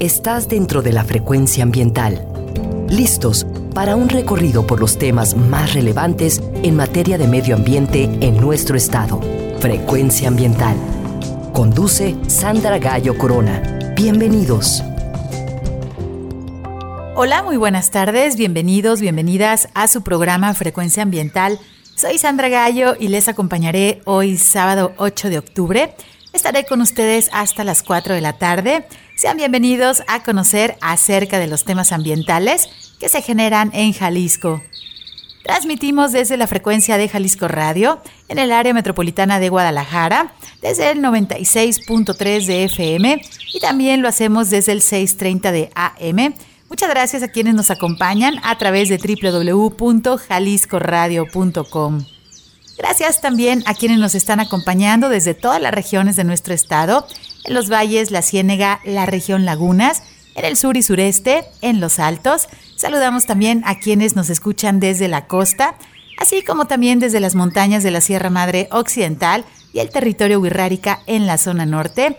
estás dentro de la frecuencia ambiental. Listos para un recorrido por los temas más relevantes en materia de medio ambiente en nuestro estado. Frecuencia ambiental. Conduce Sandra Gallo Corona. Bienvenidos. Hola, muy buenas tardes, bienvenidos, bienvenidas a su programa Frecuencia Ambiental. Soy Sandra Gallo y les acompañaré hoy sábado 8 de octubre. Estaré con ustedes hasta las 4 de la tarde. Sean bienvenidos a conocer acerca de los temas ambientales que se generan en Jalisco. Transmitimos desde la frecuencia de Jalisco Radio en el área metropolitana de Guadalajara, desde el 96.3 de FM y también lo hacemos desde el 6.30 de AM Muchas gracias a quienes nos acompañan a través de www.jaliscoradio.com. Gracias también a quienes nos están acompañando desde todas las regiones de nuestro estado, en los valles, la Ciénega, la región Lagunas, en el sur y sureste, en los altos. Saludamos también a quienes nos escuchan desde la costa, así como también desde las montañas de la Sierra Madre Occidental y el territorio Huirrárica en la zona norte.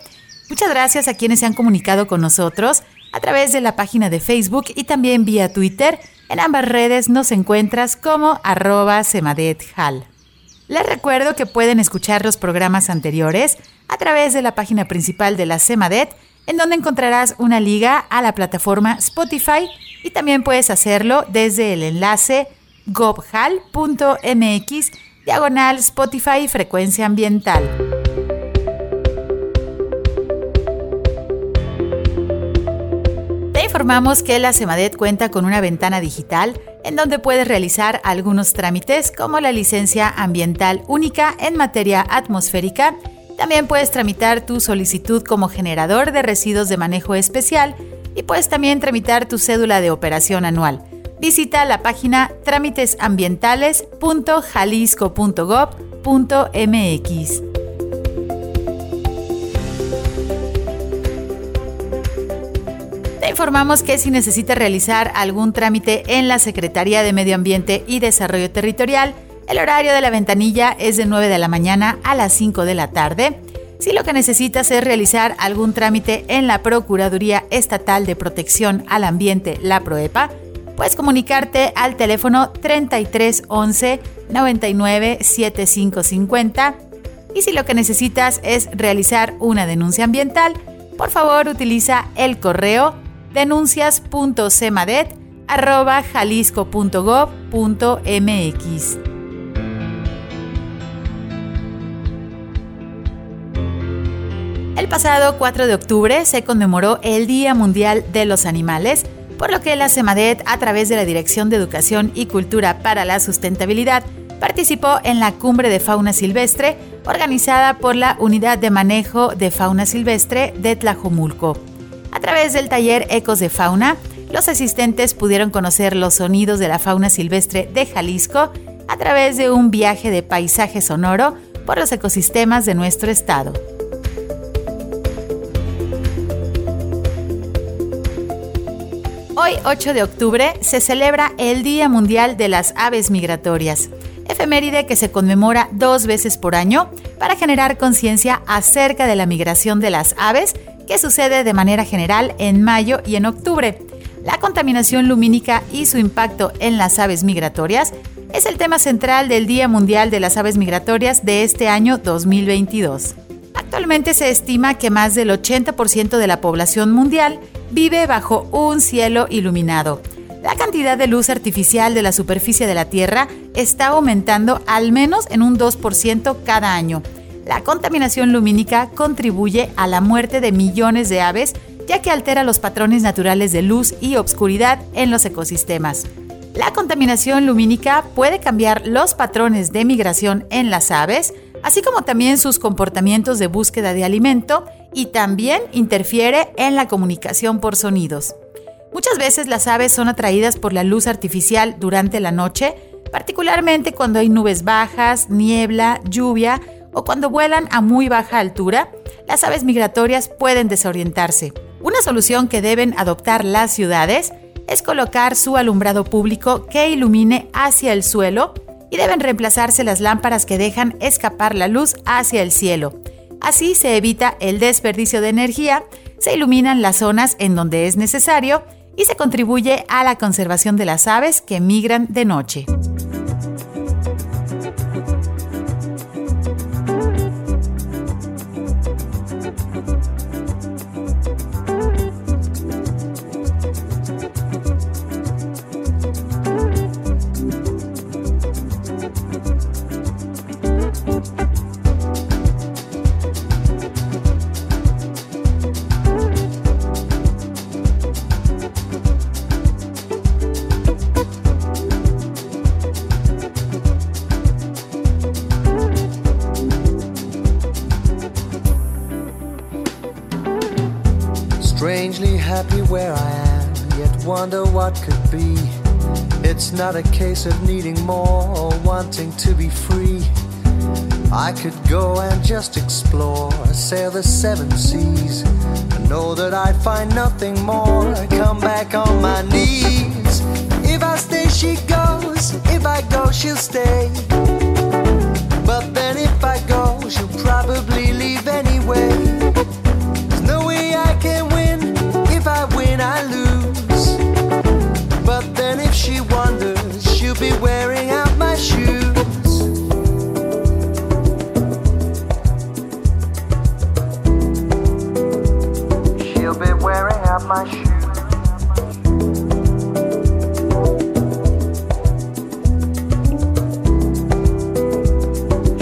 Muchas gracias a quienes se han comunicado con nosotros a través de la página de Facebook y también vía Twitter. En ambas redes nos encuentras como arroba semadethal. Les recuerdo que pueden escuchar los programas anteriores a través de la página principal de la Semadet, en donde encontrarás una liga a la plataforma Spotify y también puedes hacerlo desde el enlace gobhal.mx diagonal Spotify frecuencia ambiental. Informamos que la Semadet cuenta con una ventana digital en donde puedes realizar algunos trámites como la licencia ambiental única en materia atmosférica. También puedes tramitar tu solicitud como generador de residuos de manejo especial y puedes también tramitar tu cédula de operación anual. Visita la página trámitesambientales.jalisco.gov.mx. informamos que si necesita realizar algún trámite en la Secretaría de Medio Ambiente y Desarrollo Territorial, el horario de la ventanilla es de 9 de la mañana a las 5 de la tarde. Si lo que necesitas es realizar algún trámite en la Procuraduría Estatal de Protección al Ambiente, la PROEPA, puedes comunicarte al teléfono 3311 99 7550. Y si lo que necesitas es realizar una denuncia ambiental, por favor utiliza el correo denuncias.cemadet.jalisco.gov.mx. El pasado 4 de octubre se conmemoró el Día Mundial de los Animales, por lo que la CEMADET, a través de la Dirección de Educación y Cultura para la Sustentabilidad, participó en la Cumbre de Fauna Silvestre organizada por la Unidad de Manejo de Fauna Silvestre de Tlajomulco. A través del taller Ecos de Fauna, los asistentes pudieron conocer los sonidos de la fauna silvestre de Jalisco a través de un viaje de paisaje sonoro por los ecosistemas de nuestro estado. Hoy, 8 de octubre, se celebra el Día Mundial de las Aves Migratorias, efeméride que se conmemora dos veces por año para generar conciencia acerca de la migración de las aves que sucede de manera general en mayo y en octubre. La contaminación lumínica y su impacto en las aves migratorias es el tema central del Día Mundial de las Aves Migratorias de este año 2022. Actualmente se estima que más del 80% de la población mundial vive bajo un cielo iluminado. La cantidad de luz artificial de la superficie de la Tierra está aumentando al menos en un 2% cada año la contaminación lumínica contribuye a la muerte de millones de aves ya que altera los patrones naturales de luz y obscuridad en los ecosistemas. La contaminación lumínica puede cambiar los patrones de migración en las aves, así como también sus comportamientos de búsqueda de alimento y también interfiere en la comunicación por sonidos. Muchas veces las aves son atraídas por la luz artificial durante la noche, particularmente cuando hay nubes bajas, niebla, lluvia o cuando vuelan a muy baja altura, las aves migratorias pueden desorientarse. Una solución que deben adoptar las ciudades es colocar su alumbrado público que ilumine hacia el suelo y deben reemplazarse las lámparas que dejan escapar la luz hacia el cielo. Así se evita el desperdicio de energía, se iluminan las zonas en donde es necesario y se contribuye a la conservación de las aves que migran de noche. Not a case of needing more or wanting to be free. I could go and just explore, sail the seven seas, I know that I'd find nothing more. I Come back on my knees. If I stay, she goes. If I go, she'll stay. Be wearing out my shoes.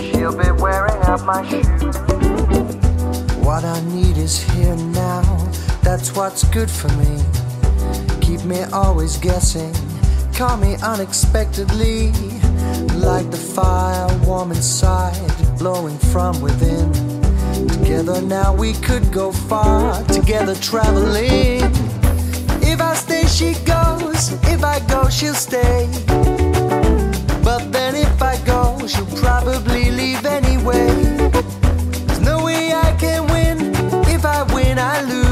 She'll be wearing out my shoes. What I need is here now. That's what's good for me. Keep me always guessing call me unexpectedly, like the fire warm inside, blowing from within. Together now we could go far, together traveling. If I stay, she goes. If I go, she'll stay. But then if I go, she'll probably leave anyway. There's no way I can win. If I win, I lose.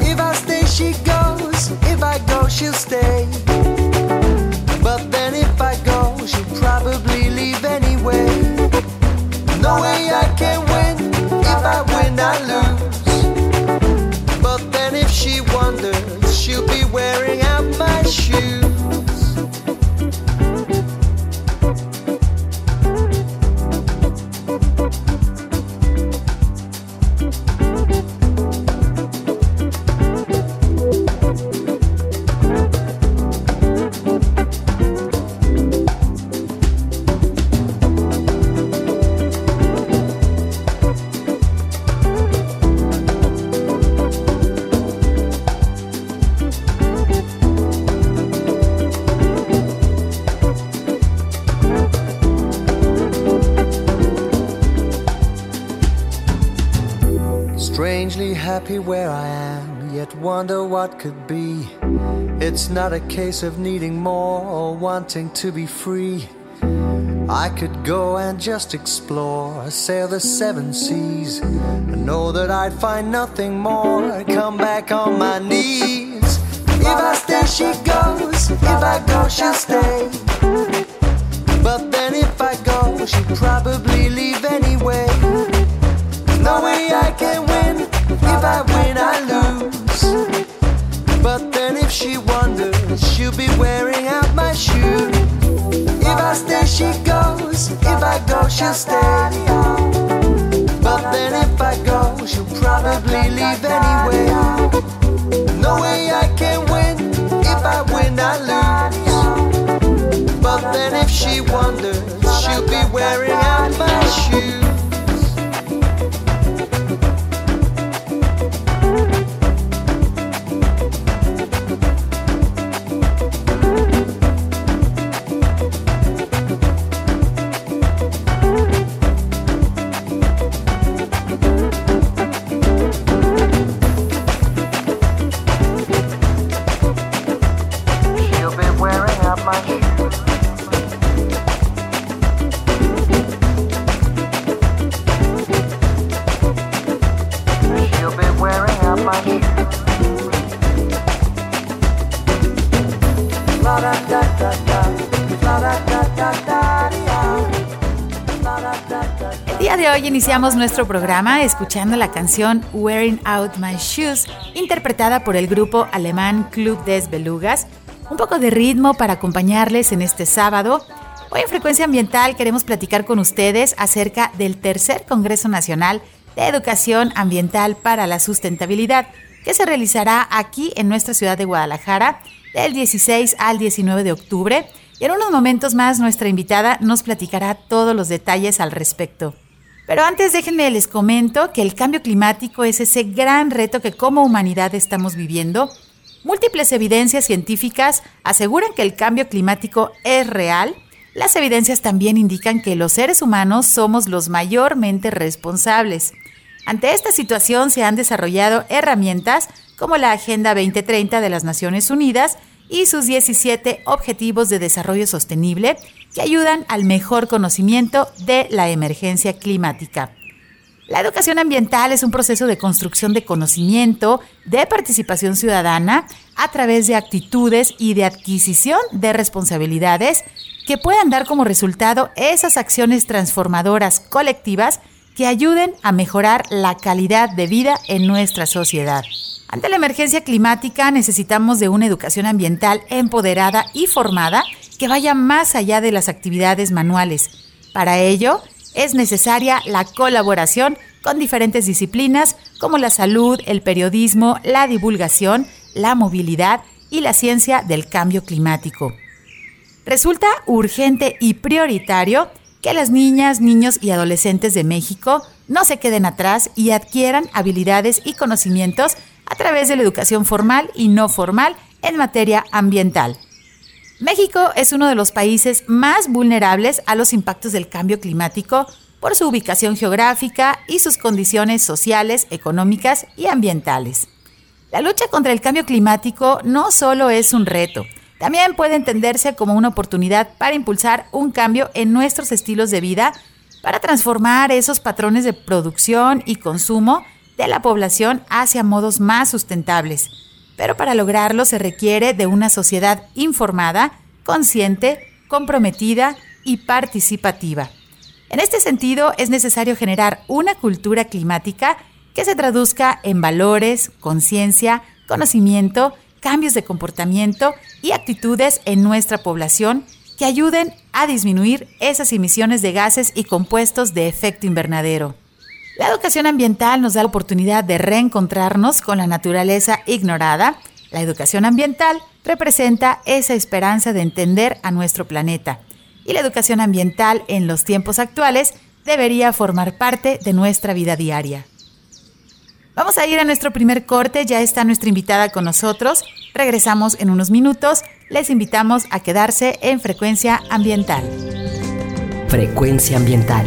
If I stay, she goes. If I go, she'll stay. But then if I go, she'll probably leave anyway. No way I where I am, yet wonder what could be. It's not a case of needing more or wanting to be free. I could go and just explore, sail the seven seas, and know that I'd find nothing more. Come back on my knees. If I stay, she goes. If I go, she'll stay. But then if I go, she'll probably she goes. If I go, she'll stay. But then if I go, she'll probably leave anyway. No way iniciamos nuestro programa escuchando la canción Wearing Out My Shoes, interpretada por el grupo alemán Club des Belugas. Un poco de ritmo para acompañarles en este sábado. Hoy en Frecuencia Ambiental queremos platicar con ustedes acerca del tercer Congreso Nacional de Educación Ambiental para la Sustentabilidad, que se realizará aquí en nuestra ciudad de Guadalajara del 16 al 19 de octubre. Y en unos momentos más nuestra invitada nos platicará todos los detalles al respecto. Pero antes déjenme les comento que el cambio climático es ese gran reto que como humanidad estamos viviendo. Múltiples evidencias científicas aseguran que el cambio climático es real. Las evidencias también indican que los seres humanos somos los mayormente responsables. Ante esta situación se han desarrollado herramientas como la Agenda 2030 de las Naciones Unidas y sus 17 Objetivos de Desarrollo Sostenible que ayudan al mejor conocimiento de la emergencia climática. La educación ambiental es un proceso de construcción de conocimiento, de participación ciudadana, a través de actitudes y de adquisición de responsabilidades que puedan dar como resultado esas acciones transformadoras colectivas que ayuden a mejorar la calidad de vida en nuestra sociedad. Ante la emergencia climática necesitamos de una educación ambiental empoderada y formada que vaya más allá de las actividades manuales. Para ello, es necesaria la colaboración con diferentes disciplinas como la salud, el periodismo, la divulgación, la movilidad y la ciencia del cambio climático. Resulta urgente y prioritario que las niñas, niños y adolescentes de México no se queden atrás y adquieran habilidades y conocimientos a través de la educación formal y no formal en materia ambiental. México es uno de los países más vulnerables a los impactos del cambio climático por su ubicación geográfica y sus condiciones sociales, económicas y ambientales. La lucha contra el cambio climático no solo es un reto, también puede entenderse como una oportunidad para impulsar un cambio en nuestros estilos de vida, para transformar esos patrones de producción y consumo de la población hacia modos más sustentables. Pero para lograrlo se requiere de una sociedad informada, consciente, comprometida y participativa. En este sentido, es necesario generar una cultura climática que se traduzca en valores, conciencia, conocimiento cambios de comportamiento y actitudes en nuestra población que ayuden a disminuir esas emisiones de gases y compuestos de efecto invernadero. La educación ambiental nos da la oportunidad de reencontrarnos con la naturaleza ignorada. La educación ambiental representa esa esperanza de entender a nuestro planeta. Y la educación ambiental en los tiempos actuales debería formar parte de nuestra vida diaria. Vamos a ir a nuestro primer corte, ya está nuestra invitada con nosotros. Regresamos en unos minutos. Les invitamos a quedarse en Frecuencia Ambiental. Frecuencia Ambiental.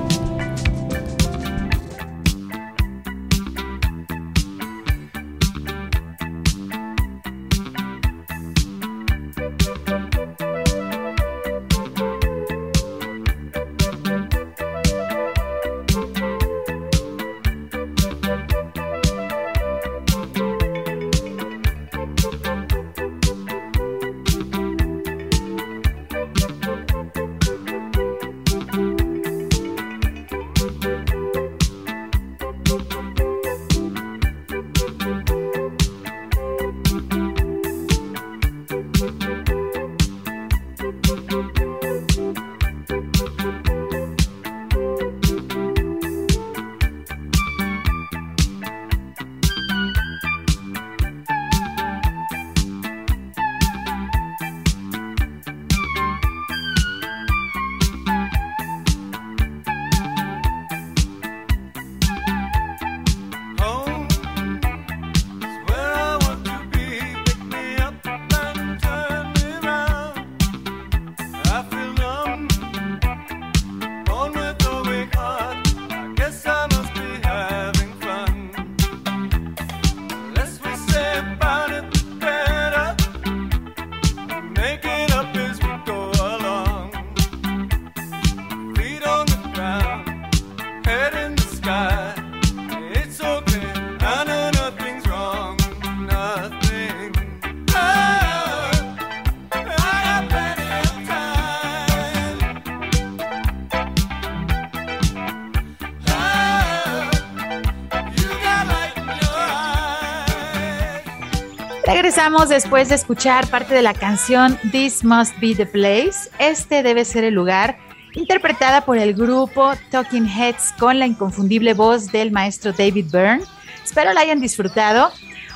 Regresamos después de escuchar parte de la canción This Must Be the Place. Este debe ser el lugar, interpretada por el grupo Talking Heads con la inconfundible voz del maestro David Byrne. Espero la hayan disfrutado.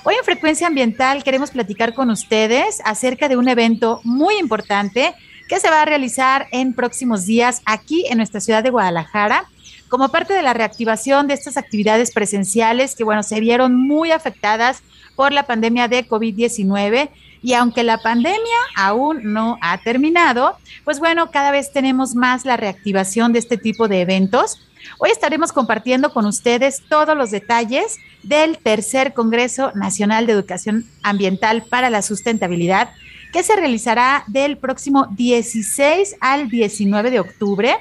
Hoy en Frecuencia Ambiental queremos platicar con ustedes acerca de un evento muy importante que se va a realizar en próximos días aquí en nuestra ciudad de Guadalajara como parte de la reactivación de estas actividades presenciales que, bueno, se vieron muy afectadas por la pandemia de COVID-19. Y aunque la pandemia aún no ha terminado, pues bueno, cada vez tenemos más la reactivación de este tipo de eventos. Hoy estaremos compartiendo con ustedes todos los detalles del tercer Congreso Nacional de Educación Ambiental para la Sustentabilidad, que se realizará del próximo 16 al 19 de octubre.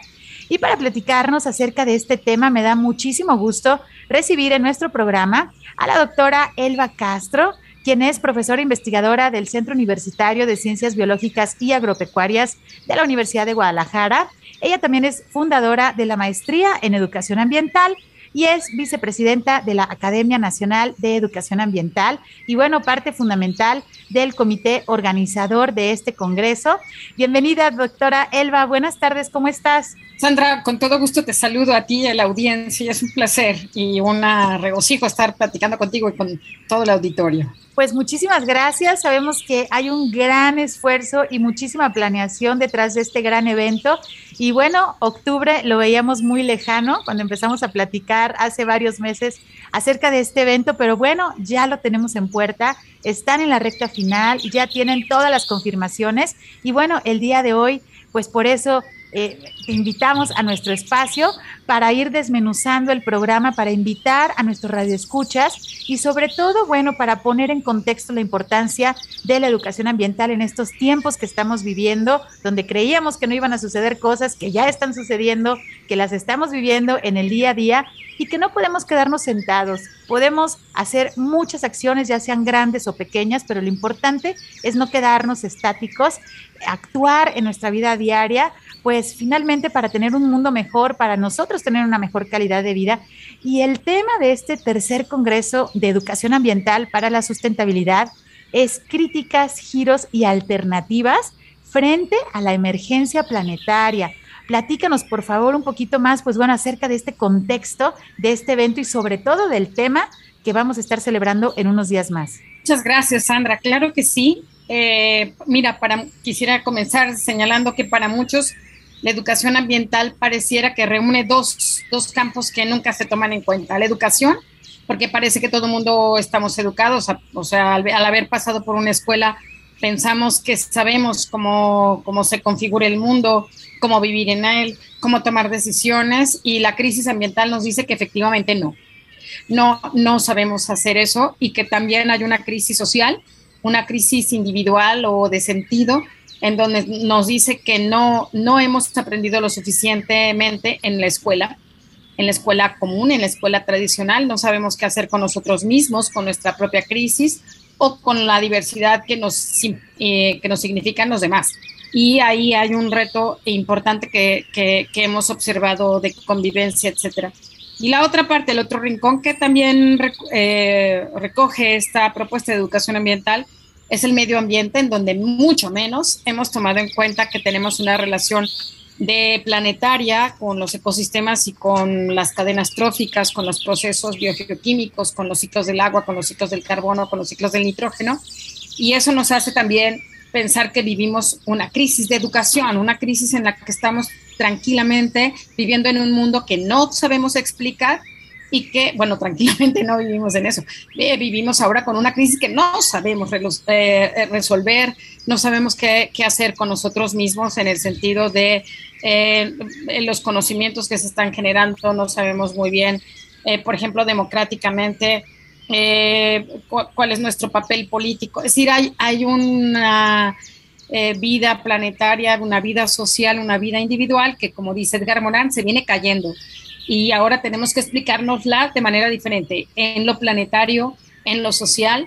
Y para platicarnos acerca de este tema, me da muchísimo gusto recibir en nuestro programa a la doctora Elba Castro, quien es profesora investigadora del Centro Universitario de Ciencias Biológicas y Agropecuarias de la Universidad de Guadalajara. Ella también es fundadora de la maestría en educación ambiental y es vicepresidenta de la Academia Nacional de Educación Ambiental y bueno, parte fundamental del comité organizador de este congreso. Bienvenida, doctora Elba. Buenas tardes, ¿cómo estás? Sandra, con todo gusto te saludo a ti y a la audiencia. Es un placer y un regocijo estar platicando contigo y con todo el auditorio. Pues muchísimas gracias. Sabemos que hay un gran esfuerzo y muchísima planeación detrás de este gran evento. Y bueno, octubre lo veíamos muy lejano cuando empezamos a platicar hace varios meses acerca de este evento, pero bueno, ya lo tenemos en puerta, están en la recta final, ya tienen todas las confirmaciones y bueno, el día de hoy, pues por eso eh, te invitamos a nuestro espacio para ir desmenuzando el programa, para invitar a nuestros radioescuchas y sobre todo, bueno, para poner en contexto la importancia de la educación ambiental en estos tiempos que estamos viviendo, donde creíamos que no iban a suceder cosas que ya están sucediendo, que las estamos viviendo en el día a día y que no podemos quedarnos sentados. Podemos hacer muchas acciones, ya sean grandes o pequeñas, pero lo importante es no quedarnos estáticos, actuar en nuestra vida diaria pues finalmente para tener un mundo mejor, para nosotros tener una mejor calidad de vida. Y el tema de este tercer Congreso de Educación Ambiental para la Sustentabilidad es críticas, giros y alternativas frente a la emergencia planetaria. Platícanos, por favor, un poquito más, pues bueno, acerca de este contexto de este evento y sobre todo del tema que vamos a estar celebrando en unos días más. Muchas gracias, Sandra. Claro que sí. Eh, mira, para, quisiera comenzar señalando que para muchos la educación ambiental pareciera que reúne dos, dos campos que nunca se toman en cuenta. La educación, porque parece que todo el mundo estamos educados, o sea, al, haber pasado por una escuela, pensamos que sabemos cómo, cómo se configura el mundo, cómo vivir en él, cómo tomar decisiones, y la crisis ambiental nos dice que efectivamente no. No, no sabemos hacer eso y que también hay una crisis social, una crisis individual o de sentido en donde nos dice que no, no hemos aprendido lo suficientemente en la escuela, en la escuela común, en la escuela tradicional, no sabemos qué hacer con nosotros mismos, con nuestra propia crisis o con la diversidad que nos, eh, que nos significan los demás. Y ahí hay un reto importante que, que, hemos observado de convivencia, etcétera. Y la otra parte, el otro rincón que también eh, recoge esta propuesta de educación ambiental, es el medio ambiente en donde mucho menos hemos tomado en cuenta que tenemos una relación de planetaria con los ecosistemas y con las cadenas tróficas, con los procesos biogeoquímicos, con los ciclos del agua, con los ciclos del carbono, con los ciclos del nitrógeno. Y eso nos hace también pensar que vivimos una crisis de educación, una crisis en la que estamos tranquilamente viviendo en un mundo que no sabemos explicar y que, bueno, tranquilamente no vivimos en eso. Eh, vivimos ahora con una crisis que no sabemos eh, eh, resolver, no sabemos qué, qué, hacer con nosotros mismos en el sentido de los conocimientos que se están generando, no sabemos muy bien, por ejemplo, democráticamente. Cuál es nuestro papel político. Es decir, hay, hay una vida planetaria, una vida social, una vida individual que, como dice Edgar Morán, se viene cayendo y ahora tenemos que explicárnosla de manera diferente en lo planetario, en lo social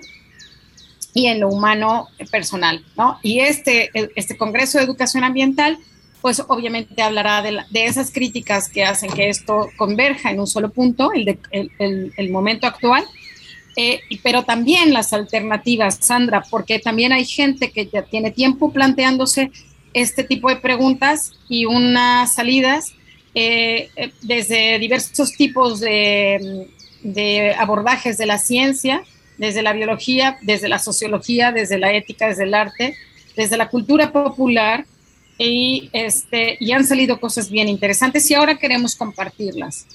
y en lo humano personal, ¿no? Y este, este Congreso de Educación Ambiental, pues obviamente hablará de, de esas críticas que hacen que esto converja en un solo punto, el, de, el, el, momento actual, eh, pero también las alternativas, Sandra, porque también hay gente que ya tiene tiempo planteándose este tipo de preguntas y unas salidas eh, eh, desde diversos tipos de, de abordajes de la ciencia, desde la biología, desde la sociología, desde la ética, desde el arte, desde la cultura popular y, este, y han salido cosas bien interesantes y ahora queremos compartirlas.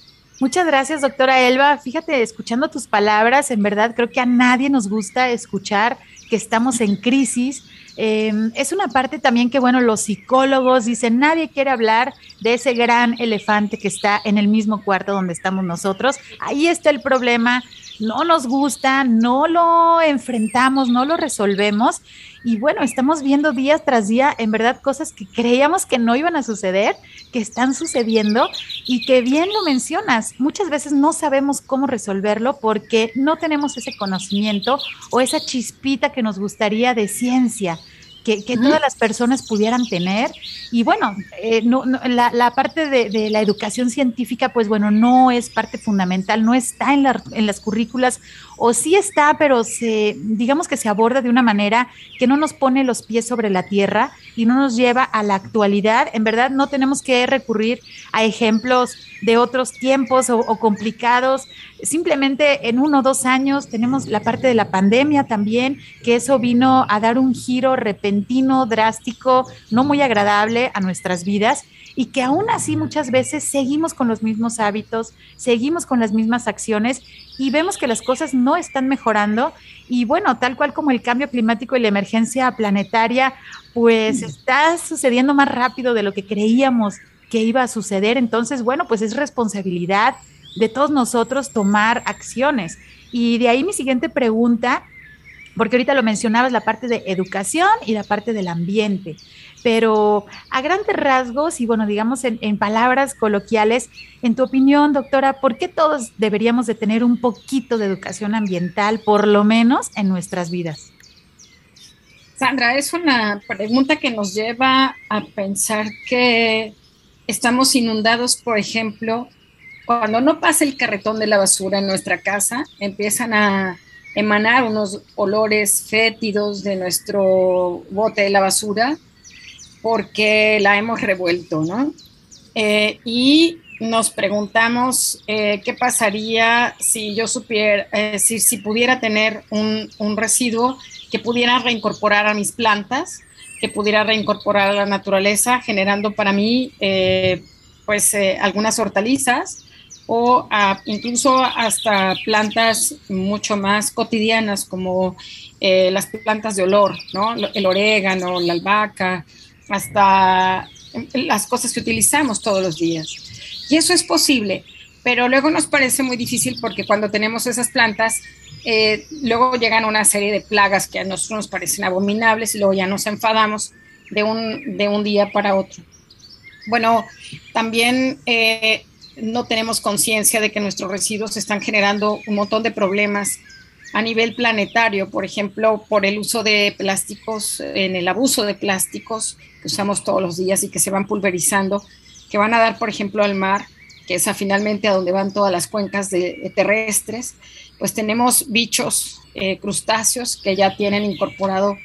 Muchas gracias, doctora Elba. Fíjate, escuchando tus palabras, en verdad creo que a nadie nos gusta escuchar que estamos en crisis. Em, es una parte también que, bueno, los psicólogos dicen, nadie quiere hablar de ese gran elefante que está en el mismo cuarto donde estamos nosotros. Ahí está el problema no nos gusta, no lo enfrentamos, no lo resolvemos. Y bueno, estamos viendo día tras día, en verdad, cosas que creíamos que no iban a suceder, que están sucediendo y que bien lo mencionas, muchas veces no sabemos cómo resolverlo porque no tenemos ese conocimiento o esa chispita que nos gustaría de ciencia que, todas las personas pudieran tener. Y bueno, eh, no, la, parte de, la educación científica, pues bueno, no es parte fundamental, no está en, en las currículas, o sí está, pero se, digamos que se aborda de una manera que no nos pone los pies sobre la tierra y no nos lleva a la actualidad. En verdad, no tenemos que recurrir a ejemplos de otros tiempos o, o complicados simplemente en uno o dos años tenemos la parte de la pandemia también, que eso vino a dar un giro repentino, drástico, no muy agradable a nuestras vidas y que aún así muchas veces seguimos con los mismos hábitos, seguimos con las mismas acciones y vemos que las cosas no están mejorando y bueno, tal cual como el cambio climático y la emergencia planetaria, pues está sucediendo más rápido de lo que creíamos que iba a suceder. Entonces, bueno, pues es responsabilidad de todos nosotros tomar acciones. Y de ahí mi siguiente pregunta, porque ahorita lo mencionabas, la parte de educación y la parte del ambiente, pero a grandes rasgos y bueno, digamos en, palabras coloquiales, en tu opinión, doctora, ¿por qué todos deberíamos de tener un poquito de educación ambiental, por lo menos en nuestras vidas? Sandra, es una pregunta que nos lleva a pensar que estamos inundados, por ejemplo, cuando no pasa el carretón de la basura en nuestra casa, empiezan a emanar unos olores fétidos de nuestro bote de la basura porque la hemos revuelto, ¿no? Eh, y nos preguntamos eh, qué pasaría si yo supiera, eh, si, si, pudiera tener un, residuo que pudiera reincorporar a mis plantas, que pudiera reincorporar a la naturaleza, generando para mí pues algunas hortalizas o incluso hasta plantas mucho más cotidianas como las plantas de olor, ¿no? el orégano, la albahaca, hasta las cosas que utilizamos todos los días. Y eso es posible, pero luego nos parece muy difícil porque cuando tenemos esas plantas, eh, luego llegan una serie de plagas que a nosotros nos parecen abominables y luego ya nos enfadamos de un, de un día para otro. Bueno, también eh, no tenemos conciencia de que nuestros residuos están generando un montón de problemas a nivel planetario, por ejemplo, por el uso de plásticos, en el abuso de plásticos que usamos todos los días y que se van pulverizando, que van a dar, por ejemplo, al mar, que es finalmente a donde van todas las cuencas terrestres, pues tenemos bichos eh, crustáceos que ya tienen incorporado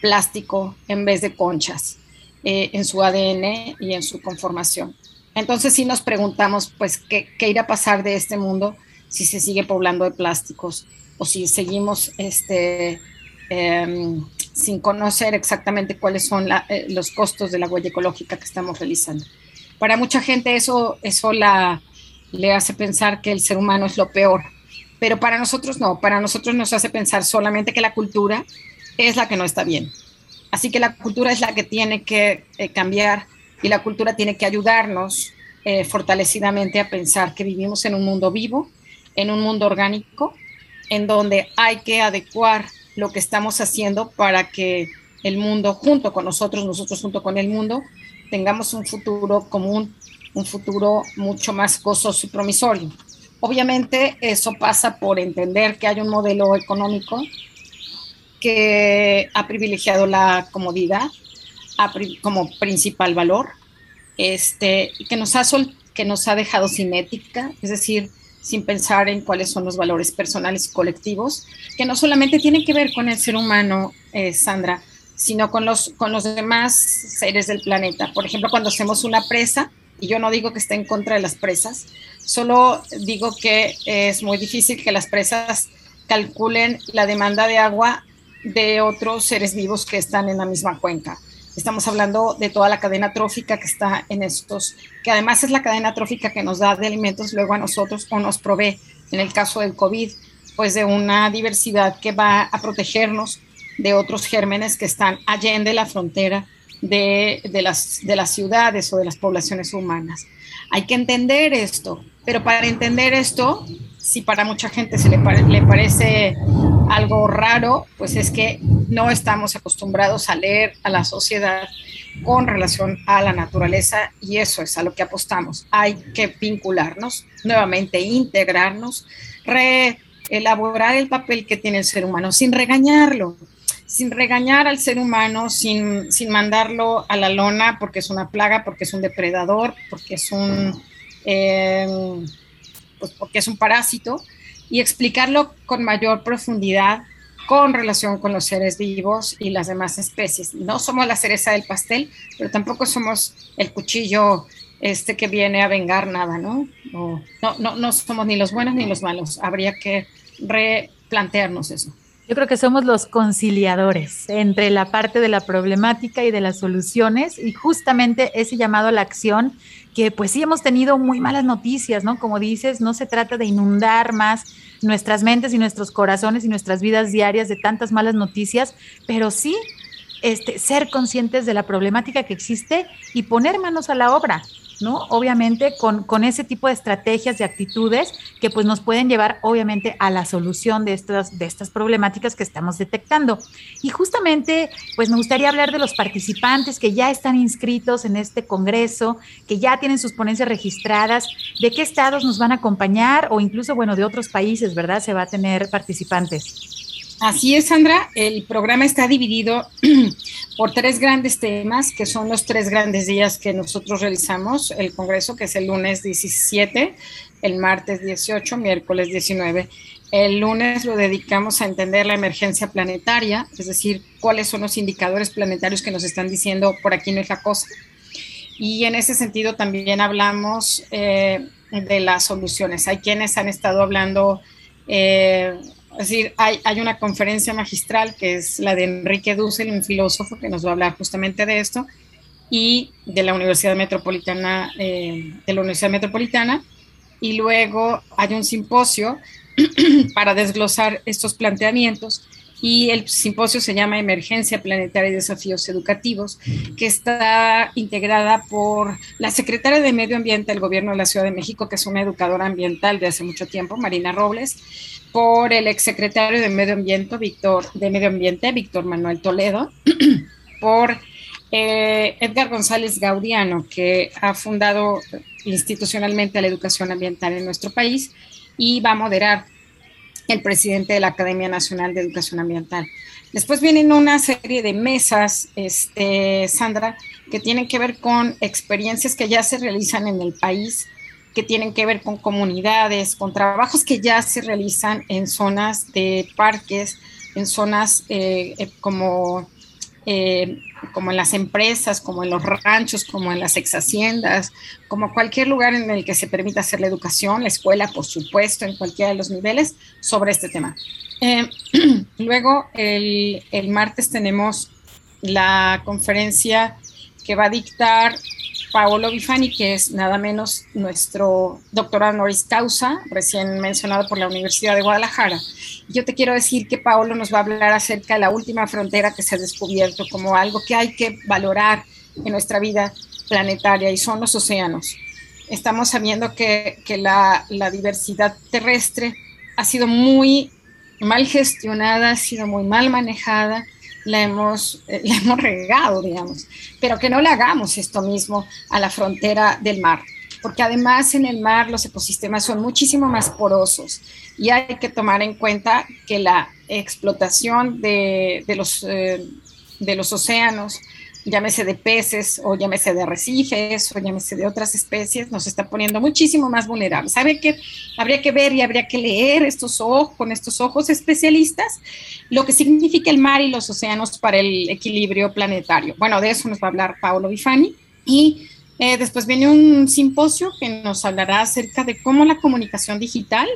plástico en vez de conchas eh, en su ADN y en su conformación. Entonces sí nos preguntamos, pues, ¿qué, irá a pasar de este mundo si se sigue poblando de plásticos o si seguimos este, em, sin conocer exactamente cuáles son eh, los costos de la huella ecológica que estamos realizando. Para mucha gente eso, eso la, le hace pensar que el ser humano es lo peor, pero para nosotros no, para nosotros nos hace pensar solamente que la cultura es la que no está bien. Así que la cultura es la que tiene que eh, cambiar y la cultura tiene que ayudarnos eh, fortalecidamente a pensar que vivimos en un mundo vivo, en un mundo orgánico, en donde hay que adecuar lo que estamos haciendo para que el mundo junto con nosotros, nosotros junto con el mundo, tengamos un futuro común, un futuro mucho más gozoso y promisorio. Obviamente eso pasa por entender que hay un modelo económico que ha privilegiado la comodidad, como principal valor, este, que, nos ha que nos ha dejado sin ética, es decir, sin pensar en cuáles son los valores personales y colectivos, que no solamente tienen que ver con el ser humano, eh, Sandra, sino con los, con los demás seres del planeta. Por ejemplo, cuando hacemos una presa, y yo no digo que esté en contra de las presas, solo digo que es muy difícil que las presas calculen la demanda de agua de otros seres vivos que están en la misma cuenca. Estamos hablando de toda la cadena trófica que está en estos, que además es la cadena trófica que nos da de alimentos luego a nosotros o nos provee, en el caso del COVID, pues de una diversidad que va a protegernos de otros gérmenes que están allende la frontera de, de, las, de las ciudades o de las poblaciones humanas. Hay que entender esto, pero para entender esto, si para mucha gente se le, le parece algo raro, pues es que no estamos acostumbrados a leer a la sociedad con relación a la naturaleza y eso es a lo que apostamos. Hay que vincularnos, nuevamente integrarnos, reelaborar el papel que tiene el ser humano sin regañarlo, sin regañar al ser humano, sin, sin mandarlo a la lona porque es una plaga, porque es un depredador, porque es un, eh, pues porque es un parásito, y explicarlo con mayor profundidad con relación con los seres vivos y las demás especies. No somos la cereza del pastel, pero tampoco somos el cuchillo este que viene a vengar nada, ¿no? no, no, no somos ni los buenos ni los malos. Habría que replantearnos eso. Yo creo que somos los conciliadores entre la parte de la problemática y de las soluciones y justamente ese llamado a la acción que pues sí hemos tenido muy malas noticias, ¿no? Como dices, no se trata de inundar más nuestras mentes y nuestros corazones y nuestras vidas diarias de tantas malas noticias, pero sí este, ser conscientes de la problemática que existe y poner manos a la obra. ¿No? Obviamente con, con, ese tipo de estrategias, de actitudes que pues nos pueden llevar obviamente a la solución de estas, de estas problemáticas que estamos detectando. Y justamente pues me gustaría hablar de los participantes que ya están inscritos en este congreso, que ya tienen sus ponencias registradas, de qué estados nos van a acompañar o incluso, bueno, de otros países, ¿verdad? Se va a tener participantes. Así es, Sandra. El programa está dividido por tres grandes temas, que son los tres grandes días que nosotros realizamos. El Congreso, que es el lunes 17, el martes 18, miércoles 19. El lunes lo dedicamos a entender la emergencia planetaria, es decir, cuáles son los indicadores planetarios que nos están diciendo por aquí no es la cosa. Y en ese sentido también hablamos eh, de las soluciones. Hay quienes han estado hablando eh, es decir, hay, hay, una conferencia magistral que es la de Enrique Dussel, un filósofo que nos va a hablar justamente de esto, y de la Universidad Metropolitana, eh, de la Universidad Metropolitana, y luego hay un simposio para desglosar estos planteamientos, y el simposio se llama Emergencia Planetaria y Desafíos Educativos, que está integrada por la secretaria de Medio Ambiente del Gobierno de la Ciudad de México, que es una educadora ambiental de hace mucho tiempo, Marina Robles, por el exsecretario de Medio Ambiente, Víctor, de Medio Ambiente, Víctor Manuel Toledo, por eh, Edgar González Gaudiano, que ha fundado institucionalmente la educación ambiental en nuestro país y va a moderar el presidente de la Academia Nacional de Educación Ambiental. Después vienen una serie de mesas, este, Sandra, que tienen que ver con experiencias que ya se realizan en el país que tienen que ver con comunidades, con trabajos que ya se realizan en zonas de parques, en zonas eh, eh, como, eh, como en las empresas, como en los ranchos, como en las ex haciendas, como cualquier lugar en el que se permita hacer la educación, la escuela, por supuesto, en cualquiera de los niveles, sobre este tema. luego, el, el martes tenemos la conferencia que va a dictar Paolo Bifani, que es nada menos nuestro doctorado honoris causa, recién mencionado por la Universidad de Guadalajara. Yo te quiero decir que Paolo nos va a hablar acerca de la última frontera que se ha descubierto como algo que hay que valorar en nuestra vida planetaria y son los océanos. Estamos sabiendo que, la diversidad terrestre ha sido muy mal gestionada, ha sido muy mal manejada la hemos, eh, hemos regado, digamos, pero que no le hagamos esto mismo a la frontera del mar, porque además en el mar los ecosistemas son muchísimo más porosos y hay que tomar en cuenta que la explotación de, los, eh, de los océanos llámese de peces o llámese de arrecifes o llámese de otras especies, nos está poniendo muchísimo más vulnerables. ¿Sabe que habría que ver y habría que leer estos ojos con estos ojos especialistas lo que significa el mar y los océanos para el equilibrio planetario? Bueno, de eso nos va a hablar Paolo Bifani y eh, después viene un simposio que nos hablará acerca de cómo la comunicación digital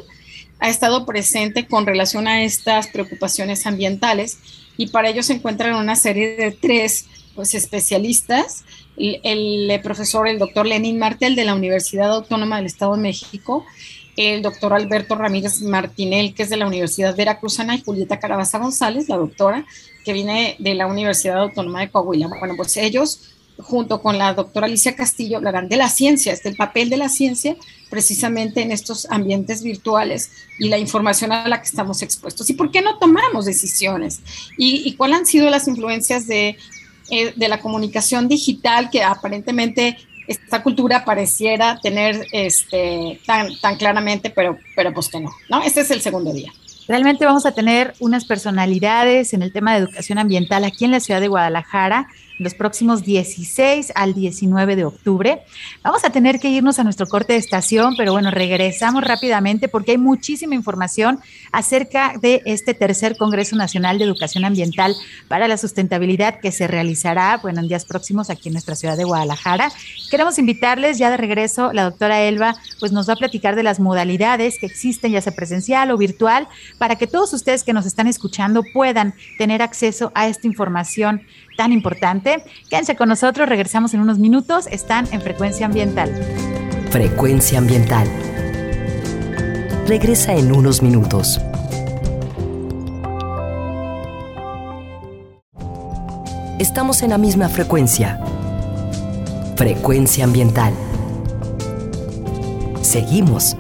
ha estado presente con relación a estas preocupaciones ambientales y para ello se encuentran una serie de tres pues, especialistas, el, profesor, el doctor Lenin Martel de la Universidad Autónoma del Estado de México, el doctor Alberto Ramírez Martinel, que es de la Universidad Veracruzana, y Julieta Carabaza González, la doctora, que viene de la Universidad Autónoma de Coahuila. Bueno, pues ellos, junto con la doctora Alicia Castillo, hablarán de la ciencia, este el papel de la ciencia precisamente en estos ambientes virtuales y la información a la que estamos expuestos. ¿Y por qué no tomamos decisiones? ¿Y, y cuáles han sido las influencias de eh, de la comunicación digital que aparentemente esta cultura pareciera tener este, tan, tan claramente, pero, pero pues que no, ¿no? Este es el segundo día. Realmente vamos a tener unas personalidades en el tema de educación ambiental aquí en la ciudad de Guadalajara los próximos 16 al 19 de octubre. Vamos a tener que irnos a nuestro corte de estación, pero bueno, regresamos rápidamente porque hay muchísima información acerca de este tercer Congreso Nacional de Educación Ambiental para la Sustentabilidad que se realizará, bueno, en días próximos aquí en nuestra ciudad de Guadalajara. Queremos invitarles ya de regreso, la doctora Elba, pues nos va a platicar de las modalidades que existen, ya sea presencial o virtual, para que todos ustedes que nos están escuchando puedan tener acceso a esta información tan importante. Quédense con nosotros, regresamos en unos minutos, están en Frecuencia Ambiental. Frecuencia Ambiental. Regresa en unos minutos. Estamos en la misma frecuencia. Frecuencia Ambiental. Seguimos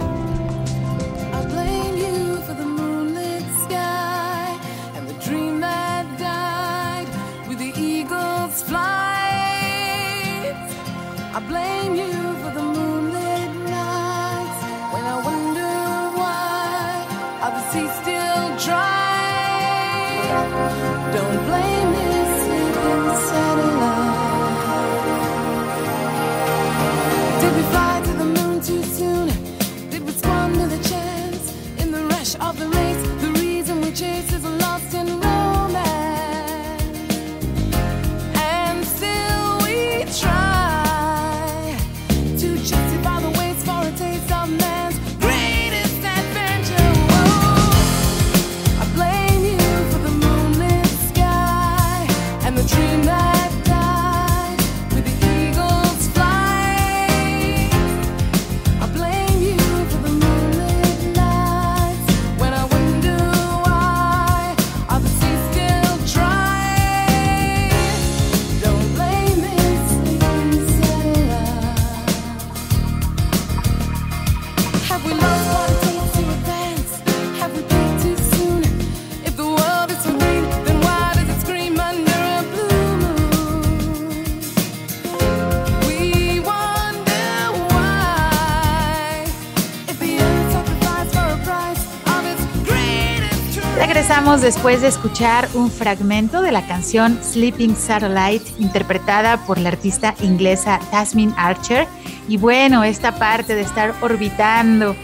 después de escuchar un fragmento de la canción Sleeping Satellite interpretada por la artista inglesa Tasmin Archer. Y bueno, esta parte de estar orbitando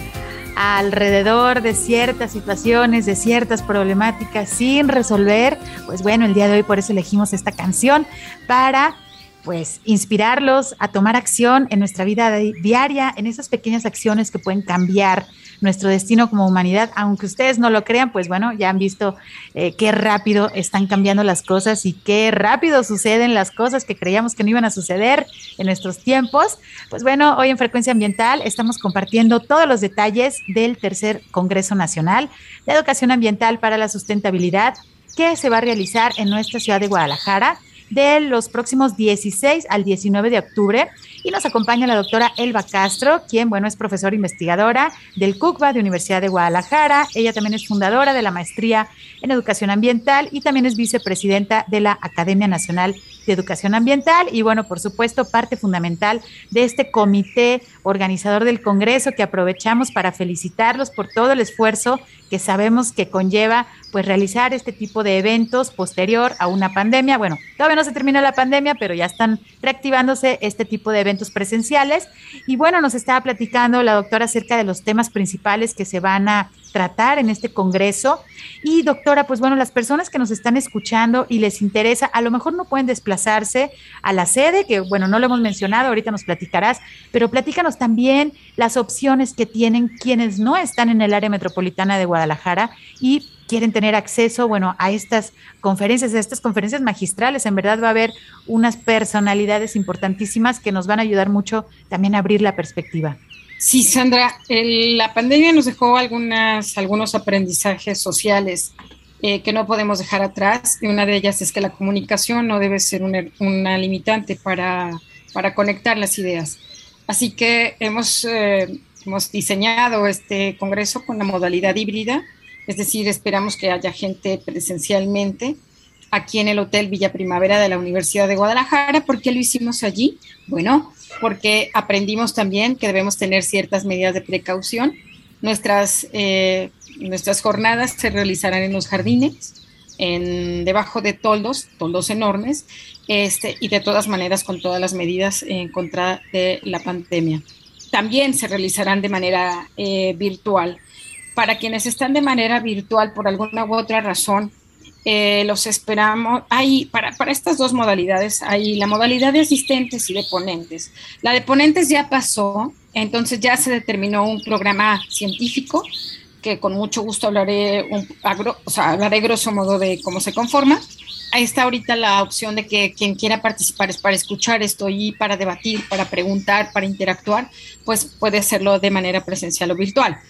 alrededor de ciertas situaciones, de ciertas problemáticas sin resolver, pues bueno, el día de hoy por eso elegimos esta canción para pues inspirarlos a tomar acción en nuestra vida diaria, en esas pequeñas acciones que pueden cambiar nuestro destino como humanidad, aunque ustedes no lo crean, pues bueno, ya han visto eh, qué rápido están cambiando las cosas y qué rápido suceden las cosas que creíamos que no iban a suceder en nuestros tiempos. Pues bueno, hoy en Frecuencia Ambiental estamos compartiendo todos los detalles del tercer Congreso Nacional de Educación Ambiental para la Sustentabilidad que se va a realizar en nuestra ciudad de Guadalajara de los próximos 16 al 19 de octubre. Y nos acompaña la doctora Elba Castro, quien, bueno, es profesora investigadora del CUCBA de Universidad de Guadalajara. Ella también es fundadora de la maestría en educación ambiental y también es vicepresidenta de la Academia Nacional de Educación Ambiental y bueno, por supuesto, parte fundamental de este comité organizador del Congreso que aprovechamos para felicitarlos por todo el esfuerzo que sabemos que conlleva pues realizar este tipo de eventos posterior a una pandemia. Bueno, todavía no se termina la pandemia, pero ya están reactivándose este tipo de eventos presenciales. Y bueno, nos estaba platicando la doctora acerca de los temas principales que se van a tratar en este congreso. Y doctora, pues bueno, las personas que nos están escuchando y les interesa, a lo mejor no pueden desplazarse a la sede, que bueno, no lo hemos mencionado, ahorita nos platicarás, pero platícanos también las opciones que tienen quienes no están en el área metropolitana de Guadalajara y quieren tener acceso, bueno, a estas conferencias, a estas conferencias magistrales. En verdad va a haber unas personalidades importantísimas que nos van a ayudar mucho también a abrir la perspectiva. Sí, Sandra, la pandemia nos dejó algunas, algunos aprendizajes sociales eh, que no podemos dejar atrás. Y una de ellas es que la comunicación no debe ser una, limitante para, para, conectar las ideas. Así que hemos, eh, hemos diseñado este congreso con la modalidad híbrida, es decir, esperamos que haya gente presencialmente aquí en el Hotel Villa Primavera de la Universidad de Guadalajara. ¿Por qué lo hicimos allí? Bueno, porque aprendimos también que debemos tener ciertas medidas de precaución. Nuestras, eh, nuestras jornadas se realizarán en los jardines, en, debajo de toldos, toldos enormes, este, y de todas maneras con todas las medidas en contra de la pandemia. También se realizarán de manera eh, virtual. Para quienes están de manera virtual por alguna u otra razón, eh, los esperamos. Hay, para, para estas dos modalidades, hay la modalidad de asistentes y de ponentes. La de ponentes ya pasó, entonces ya se determinó un programa científico que con mucho gusto hablaré, un, o sea, hablaré grosso modo de cómo se conforma. Ahí está ahorita la opción de que quien quiera participar es para escuchar esto y para debatir, para preguntar, para interactuar, pues puede hacerlo de manera presencial o virtual.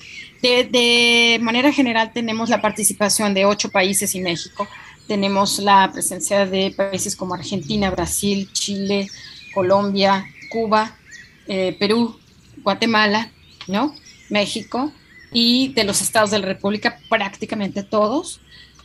De, manera general tenemos la participación de ocho países y México. Tenemos la presencia de países como Argentina, Brasil, Chile, Colombia, Cuba, eh, Perú, Guatemala, ¿no? México y de los estados de la República prácticamente todos.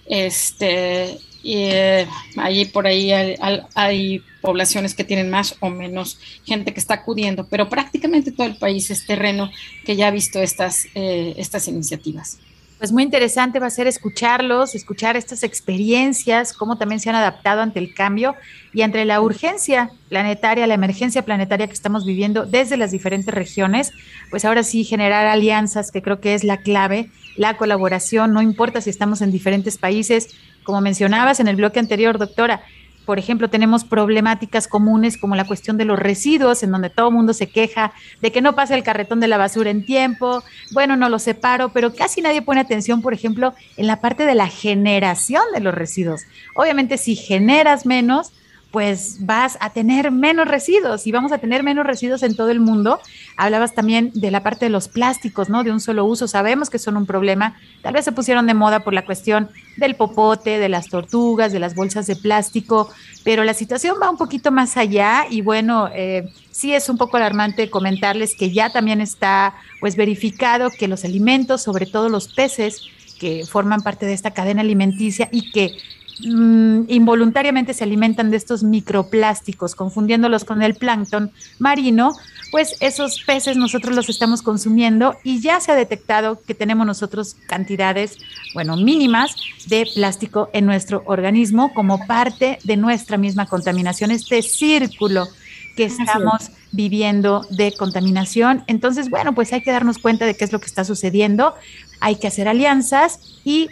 Este, y eh, ahí por ahí hay, poblaciones que tienen más o menos gente que está acudiendo, pero prácticamente todo el país es terreno que ya ha visto estas, eh, estas iniciativas. Pues muy interesante va a ser escucharlos, escuchar estas experiencias, cómo también se han adaptado ante el cambio y ante la urgencia planetaria, la emergencia planetaria que estamos viviendo desde las diferentes regiones, pues ahora sí generar alianzas, que creo que es la clave, la colaboración, no importa si estamos en diferentes países, como mencionabas en el bloque anterior, doctora, por ejemplo, tenemos problemáticas comunes como la cuestión de los residuos, en donde todo el mundo se queja de que no pasa el carretón de la basura en tiempo, bueno, no lo separo, pero casi nadie pone atención, por ejemplo, en la parte de la generación de los residuos. Obviamente, si generas menos, pues vas a tener menos residuos y vamos a tener menos residuos en todo el mundo. Hablabas también de la parte de los plásticos, ¿no? De un solo uso. Sabemos que son un problema. Tal vez se pusieron de moda por la cuestión del popote, de las tortugas, de las bolsas de plástico, pero la situación va un poquito más allá y bueno, eh, sí es un poco alarmante comentarles que ya también está pues verificado que los alimentos, sobre todo los peces, que forman parte de esta cadena alimenticia y que Mm, involuntariamente se alimentan de estos microplásticos, confundiéndolos con el plancton marino, pues esos peces nosotros los estamos consumiendo y ya se ha detectado que tenemos nosotros cantidades, bueno, mínimas de plástico en nuestro organismo como parte de nuestra misma contaminación, este círculo que estamos viviendo de contaminación. Entonces, bueno, pues hay que darnos cuenta de qué es lo que está sucediendo, hay que hacer alianzas y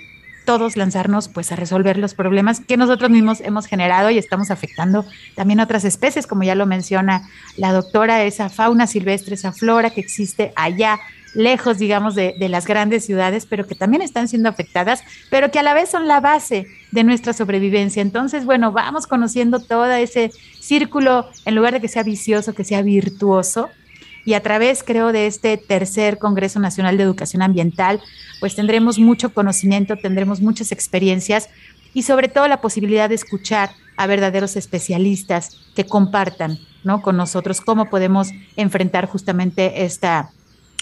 todos lanzarnos pues a resolver los problemas que nosotros mismos hemos generado y estamos afectando también a otras especies, como ya lo menciona la doctora, esa fauna silvestre, esa flora que existe allá lejos, digamos, de, de, las grandes ciudades, pero que también están siendo afectadas, pero que a la vez son la base de nuestra sobrevivencia. Entonces, bueno, vamos conociendo todo ese círculo, en lugar de que sea vicioso, que sea virtuoso, y a través, creo, de este tercer Congreso Nacional de Educación Ambiental, pues tendremos mucho conocimiento, tendremos muchas experiencias y sobre todo la posibilidad de escuchar a verdaderos especialistas que compartan ¿no? con nosotros cómo podemos enfrentar justamente esta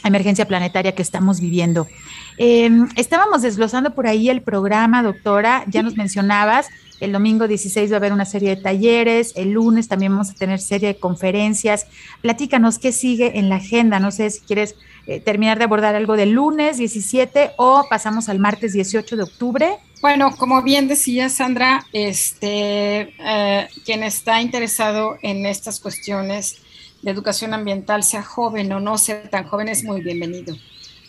emergencia planetaria que estamos viviendo. Em, estábamos desglosando por ahí el programa, doctora, ya nos mencionabas el domingo 16 va a haber una serie de talleres, el lunes también vamos a tener serie de conferencias. Platícanos qué sigue en la agenda, no sé si quieres eh, terminar de abordar algo del lunes 17 o pasamos al martes 18 de octubre. Bueno, como bien decía Sandra, este, eh, quien está interesado en estas cuestiones de educación ambiental, sea joven o no sea tan joven, es muy bienvenido.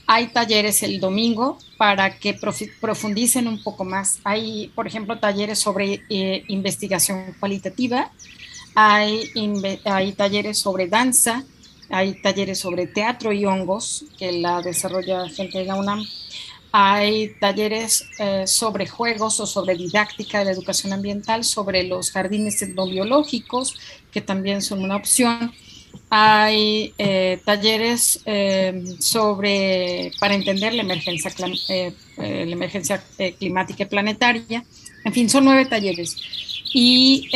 Hay talleres el domingo para que profundicen un poco más. Hay, por ejemplo, talleres sobre eh, investigación cualitativa, hay, talleres sobre danza, hay talleres sobre teatro y hongos que la desarrolla gente de la UNAM. Hay talleres eh, sobre juegos o sobre didáctica de la educación ambiental, sobre los jardines etnobiológicos, que también son una opción. Hay eh, talleres eh, sobre, para entender la emergencia, la emergencia climática y planetaria. En fin, son nueve talleres. Y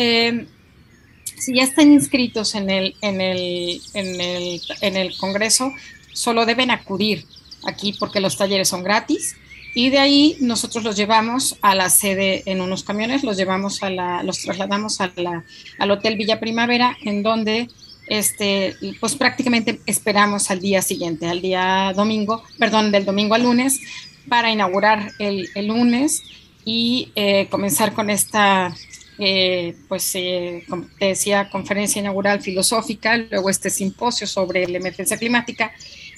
si ya están inscritos en el, en el, en el, en el Congreso, solo deben acudir aquí porque los talleres son gratis y de ahí nosotros los llevamos a la sede en unos camiones, los llevamos a la, los trasladamos a la, al Hotel Villa Primavera, en donde este, pues prácticamente esperamos al día siguiente, al día domingo, perdón, del domingo al lunes, para inaugurar el, lunes y eh, comenzar con esta eh, pues eh, como te decía, conferencia inaugural filosófica, luego este simposio sobre la emergencia climática.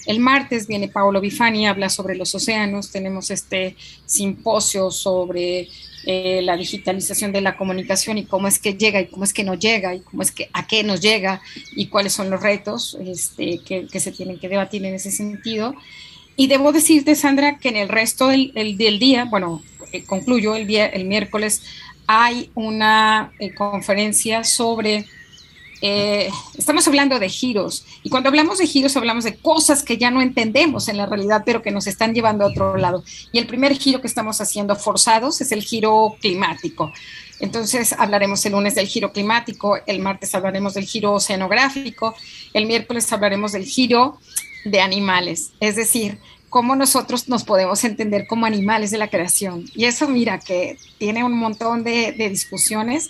El martes viene Paolo Bifani, habla sobre los océanos, tenemos este simposio sobre eh, la digitalización de la comunicación y cómo es que llega y cómo es que no llega y cómo es que a qué nos llega y cuáles son los retos este, que, se tienen que debatir en ese sentido. Y debo decirte, Sandra, que en el resto del, día, bueno, concluyo el, el miércoles, hay una eh, conferencia sobre, eh, estamos hablando de giros, y cuando hablamos de giros hablamos de cosas que ya no entendemos en la realidad, pero que nos están llevando a otro lado. Y el primer giro que estamos haciendo forzados es el giro climático. Entonces hablaremos el lunes del giro climático, el martes hablaremos del giro oceanográfico, el miércoles hablaremos del giro de animales, es decir, cómo nosotros nos podemos entender como animales de la creación. Y eso, mira, que tiene un montón de, discusiones,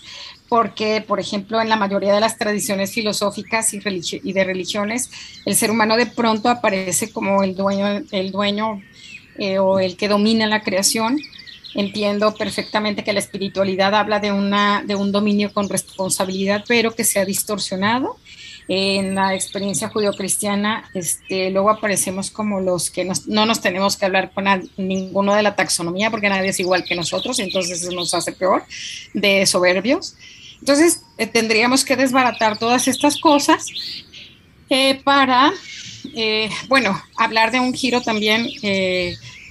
porque, por ejemplo, en la mayoría de las tradiciones filosóficas y, de religiones, el ser humano de pronto aparece como el dueño, el dueño eh, o el que domina la creación. Entiendo perfectamente que la espiritualidad habla de, una, de un dominio con responsabilidad, pero que se ha distorsionado en la experiencia judio-cristiana, este, luego aparecemos como los que no nos tenemos que hablar con ninguno de la taxonomía porque nadie es igual que nosotros, entonces eso nos hace peor, de soberbios. Entonces eh, tendríamos que desbaratar todas estas cosas eh, para, eh, bueno, hablar de un giro también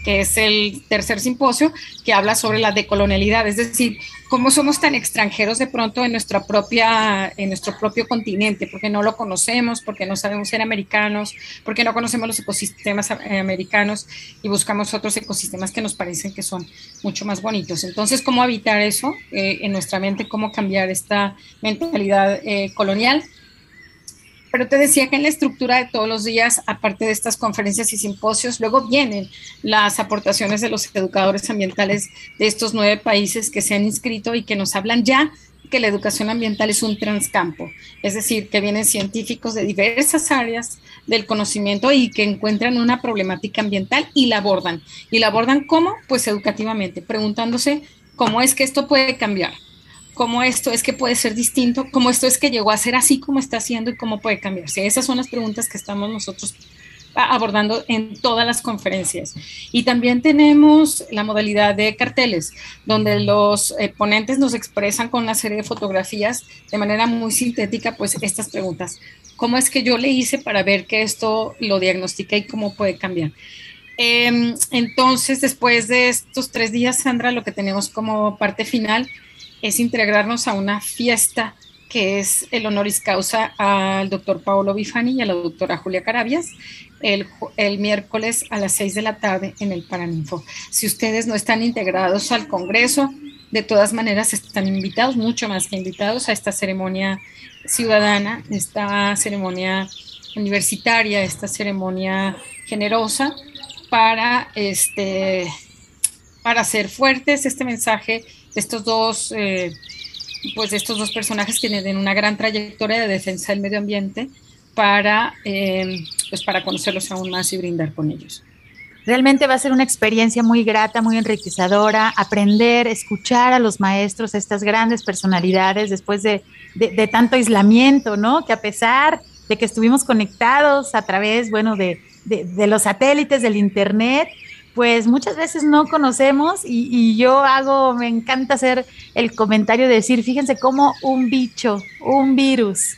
que es el tercer simposio, que habla sobre la decolonialidad, es decir, cómo somos tan extranjeros de pronto en, nuestra propia, en nuestro propio continente, porque no lo conocemos, porque no sabemos ser americanos, porque no conocemos los ecosistemas americanos y buscamos otros ecosistemas que nos parecen que son mucho más bonitos. Entonces, ¿cómo evitar eso eh, en nuestra mente? ¿Cómo cambiar esta mentalidad eh, colonial? Pero te decía que en la estructura de todos los días, aparte de estas conferencias y simposios, luego vienen las aportaciones de los educadores ambientales de estos nueve países que se han inscrito y que nos hablan ya que la educación ambiental es un transcampo, es decir, que vienen científicos de diversas áreas del conocimiento y que encuentran una problemática ambiental y la abordan. ¿Y la abordan cómo? Pues educativamente, preguntándose cómo es que esto puede cambiar cómo esto es que puede ser distinto, cómo esto es que llegó a ser así como está haciendo y cómo puede cambiarse. Esas son las preguntas que estamos nosotros abordando en todas las conferencias. Y también tenemos la modalidad de carteles, donde los eh, ponentes nos expresan con una serie de fotografías de manera muy sintética, pues estas preguntas. ¿Cómo es que yo le hice para ver que esto lo diagnostica y cómo puede cambiar? Em, entonces, después de estos tres días, Sandra, lo que tenemos como parte final es integrarnos a una fiesta que es el honoris causa al doctor Paolo Bifani y a la doctora Julia Carabias, el, miércoles a las 6 de la tarde en el Paraninfo. Si ustedes no están integrados al Congreso, de todas maneras están invitados, mucho más que invitados, a esta ceremonia ciudadana, esta ceremonia universitaria, esta ceremonia generosa para, este, para hacer fuertes este mensaje estos dos, eh, pues estos dos personajes tienen una gran trayectoria de defensa del medio ambiente para, eh, pues para conocerlos aún más y brindar con ellos. Realmente va a ser una experiencia muy grata, muy enriquecedora, aprender, escuchar a los maestros, a estas grandes personalidades después de, de, tanto aislamiento, ¿no? Que a pesar de que estuvimos conectados a través, bueno, de, de los satélites, del Internet, pues muchas veces no conocemos y, y, yo hago, me encanta hacer el comentario de decir, fíjense cómo un bicho, un virus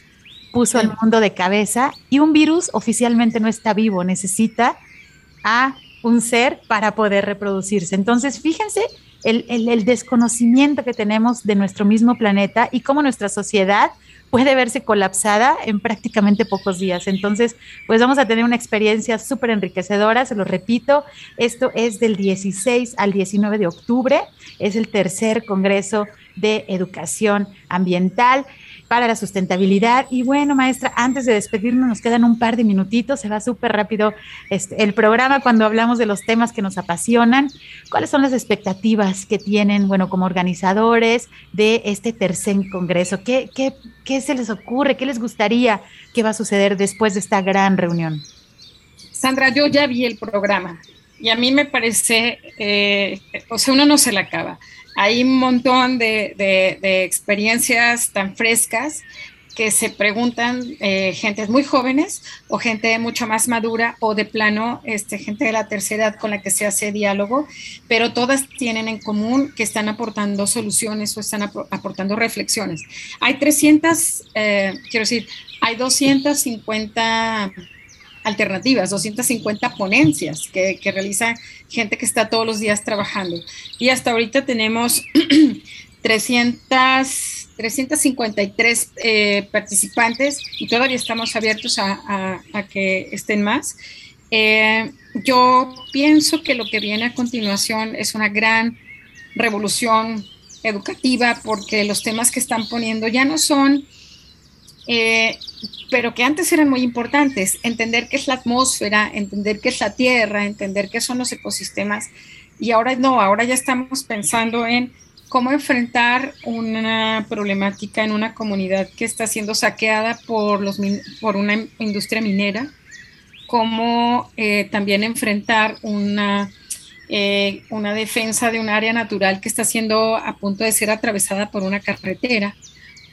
puso al mundo de cabeza y un virus oficialmente no está vivo, necesita a un ser para poder reproducirse. Entonces, fíjense el, desconocimiento que tenemos de nuestro mismo planeta y cómo nuestra sociedad puede verse colapsada en prácticamente pocos días. Entonces, pues vamos a tener una experiencia súper enriquecedora, se lo repito, esto es del 16 al 19 de octubre, es el tercer Congreso de Educación Ambiental para la sustentabilidad. Y bueno, maestra, antes de despedirnos, nos quedan un par de minutitos, se va súper rápido este, el programa cuando hablamos de los temas que nos apasionan. ¿Cuáles son las expectativas que tienen, bueno, como organizadores de este tercer congreso? ¿Qué, qué, qué se les ocurre? ¿Qué les gustaría que va a suceder después de esta gran reunión? Sandra, yo ya vi el programa y a mí me parece, eh, o sea, uno no se la acaba hay un montón de, experiencias tan frescas que se preguntan eh, gentes muy jóvenes o gente mucho más madura o de plano este, gente de la tercera edad con la que se hace diálogo, pero todas tienen en común que están aportando soluciones o están aportando reflexiones. Hay 300, eh, quiero decir, hay 250 alternativas, 250 ponencias que, realiza gente que está todos los días trabajando. Y hasta ahorita tenemos 300, 353 eh, participantes y todavía estamos abiertos a, a, que estén más. Eh, yo pienso que lo que viene a continuación es una gran revolución educativa porque los temas que están poniendo ya no son eh, pero que antes eran muy importantes, entender qué es la atmósfera, entender qué es la tierra, entender qué son los ecosistemas, y ahora no, ahora ya estamos pensando en cómo enfrentar una problemática en una comunidad que está siendo saqueada por, los, por una industria minera, cómo eh, también enfrentar una, eh, una defensa de un área natural que está siendo a punto de ser atravesada por una carretera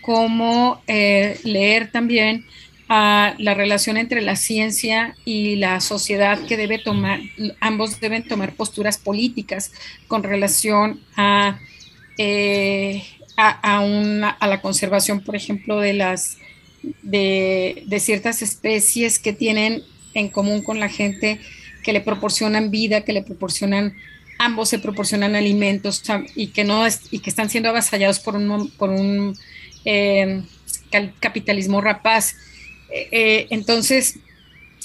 cómo eh, leer también la relación entre la ciencia y la sociedad que debe tomar, ambos deben tomar posturas políticas con relación a, eh, a, la conservación, por ejemplo, de las de, ciertas especies que tienen en común con la gente, que le proporcionan vida, que le proporcionan, ambos se proporcionan alimentos y que no y que están siendo avasallados por un eh, capitalismo rapaz. Eh, eh, entonces,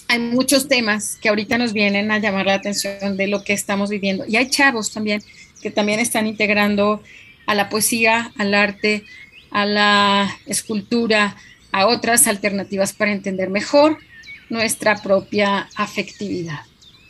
hay muchos temas que ahorita nos vienen a llamar la atención de lo que estamos viviendo. Y hay chavos también que también están integrando a la poesía, al arte, a la escultura, a otras alternativas para entender mejor nuestra propia afectividad.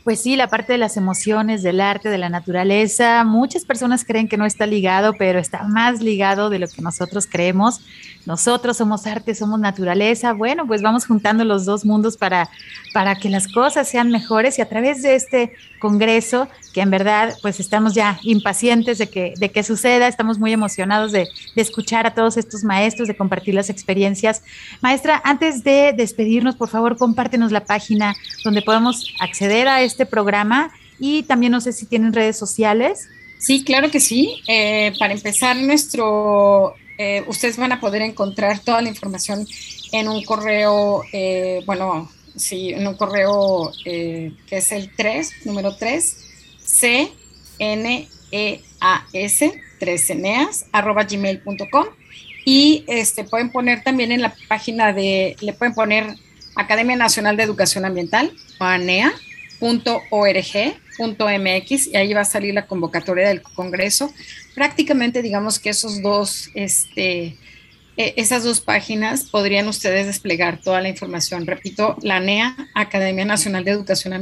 Pues sí, la parte de las emociones, del arte, de la naturaleza, muchas personas creen que no está ligado, pero está más ligado de lo que nosotros creemos. Nosotros somos arte, somos naturaleza. Bueno, pues vamos juntando los dos mundos para, para que las cosas sean mejores y a través de este congreso, que en verdad pues estamos ya impacientes de que, de que suceda, estamos muy emocionados de, escuchar a todos estos maestros, de compartir las experiencias. Maestra, antes de despedirnos, por favor, compártenos la página donde podemos acceder a este programa y también no sé si tienen redes sociales. Sí, claro que sí. Eh, para empezar, nuestro, eh, ustedes van a poder encontrar toda la información en un correo, eh, bueno, sí, en un correo que es el 3, número 3, C, N, A, S, 3 Eneas, arroba gmail.com. Y este, pueden poner también en la página de, le pueden poner Academia Nacional de Educación Ambiental, o ANEA, .org.mx y ahí va a salir la convocatoria del Congreso. Prácticamente digamos que esos dos, este, e, esas dos páginas podrían ustedes desplegar toda la información. Repito, la NEA, Academia Nacional de Educación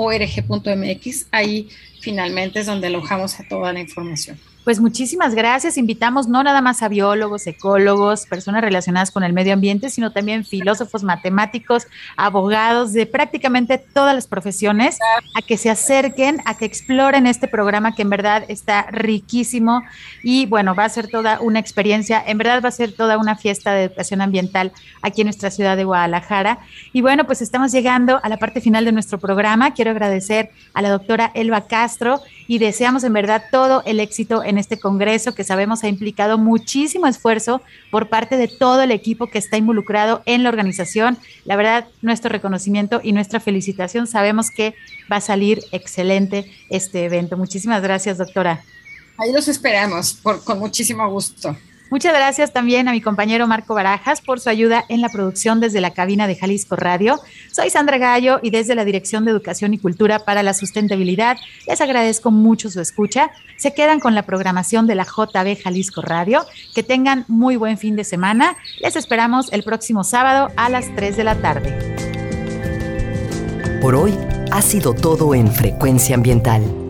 Ambiental.org.mx, ahí finalmente es donde alojamos a toda la información. Pues muchísimas gracias. Invitamos no nada más a biólogos, ecólogos, personas relacionadas con el medio ambiente, sino también filósofos, matemáticos, abogados de prácticamente todas las profesiones a que se acerquen, a que exploren este programa que en verdad está riquísimo y bueno, va a ser toda una experiencia, en verdad va a ser toda una fiesta de educación ambiental aquí en nuestra ciudad de Guadalajara. Y bueno, pues estamos llegando a la parte final de nuestro programa. Quiero agradecer a la doctora Elba Castro y deseamos en verdad todo el éxito en este congreso que sabemos ha implicado muchísimo esfuerzo por parte de todo el equipo que está involucrado en la organización. La verdad, nuestro reconocimiento y nuestra felicitación. Sabemos que va a salir excelente este evento. Muchísimas gracias, doctora. Ahí los esperamos con muchísimo gusto. Muchas gracias también a mi compañero Marco Barajas por su ayuda en la producción desde la cabina de Jalisco Radio. Soy Sandra Gallo y desde la Dirección de Educación y Cultura para la Sustentabilidad les agradezco mucho su escucha. Se quedan con la programación de la JB Jalisco Radio. Que tengan muy buen fin de semana. Les esperamos el próximo sábado a las 3 de la tarde. Por hoy ha sido todo en Frecuencia Ambiental.